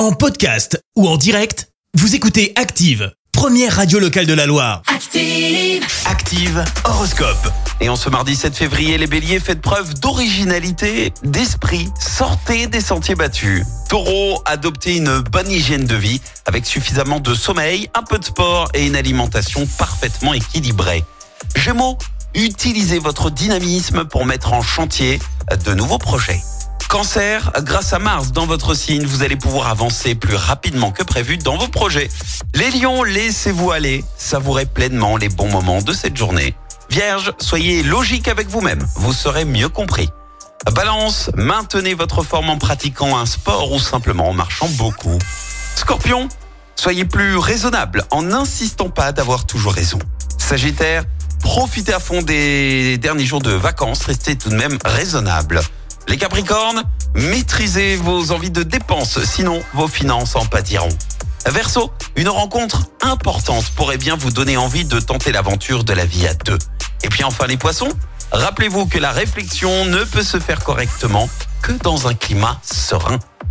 En podcast ou en direct, vous écoutez Active, première radio locale de la Loire. Active. Active Horoscope. Et en ce mardi 7 février, les béliers faites preuve d'originalité, d'esprit, sortez des sentiers battus. Taureau, adoptez une bonne hygiène de vie avec suffisamment de sommeil, un peu de sport et une alimentation parfaitement équilibrée. Gémeaux, utilisez votre dynamisme pour mettre en chantier de nouveaux projets. Cancer, grâce à Mars dans votre signe, vous allez pouvoir avancer plus rapidement que prévu dans vos projets. Les lions, laissez-vous aller, savourez pleinement les bons moments de cette journée. Vierge, soyez logique avec vous-même, vous serez mieux compris. Balance, maintenez votre forme en pratiquant un sport ou simplement en marchant beaucoup. Scorpion, soyez plus raisonnable en n'insistant pas d'avoir toujours raison. Sagittaire, profitez à fond des derniers jours de vacances, restez tout de même raisonnable. Les Capricornes, maîtrisez vos envies de dépenses, sinon vos finances en pâtiront. Verseau, une rencontre importante pourrait bien vous donner envie de tenter l'aventure de la vie à deux. Et puis enfin les poissons, rappelez-vous que la réflexion ne peut se faire correctement que dans un climat serein.